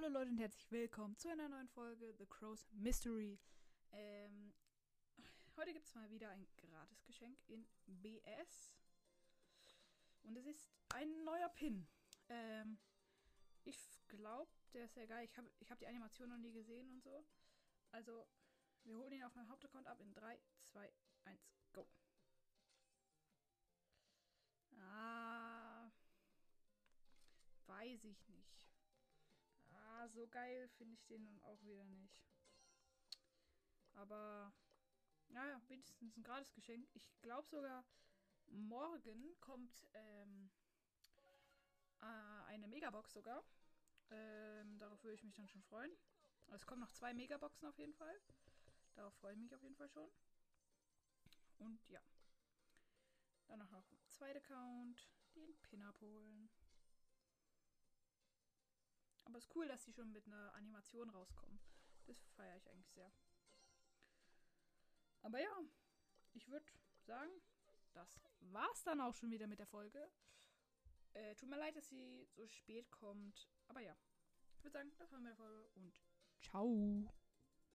Hallo Leute und herzlich willkommen zu einer neuen Folge The Crow's Mystery. Ähm, heute gibt es mal wieder ein Gratisgeschenk in BS. Und es ist ein neuer Pin. Ähm, ich glaube, der ist sehr geil. Ich habe ich hab die Animation noch nie gesehen und so. Also, wir holen ihn auf meinem Hauptaccount ab in 3, 2, 1, go. Ah. Weiß ich nicht. Ah, so geil finde ich den dann auch wieder nicht. Aber, naja, wenigstens ein gratis Geschenk. Ich glaube sogar, morgen kommt ähm, äh, eine Megabox sogar. Ähm, darauf würde ich mich dann schon freuen. Also es kommen noch zwei Megaboxen auf jeden Fall. Darauf freue ich mich auf jeden Fall schon. Und ja. Dann noch ein zweiter Account. Den Pin abholen. Es ist cool, dass die schon mit einer Animation rauskommen. Das feiere ich eigentlich sehr. Aber ja, ich würde sagen, das war's dann auch schon wieder mit der Folge. Äh, tut mir leid, dass sie so spät kommt. Aber ja, ich würde sagen, das war meine Folge und ciao.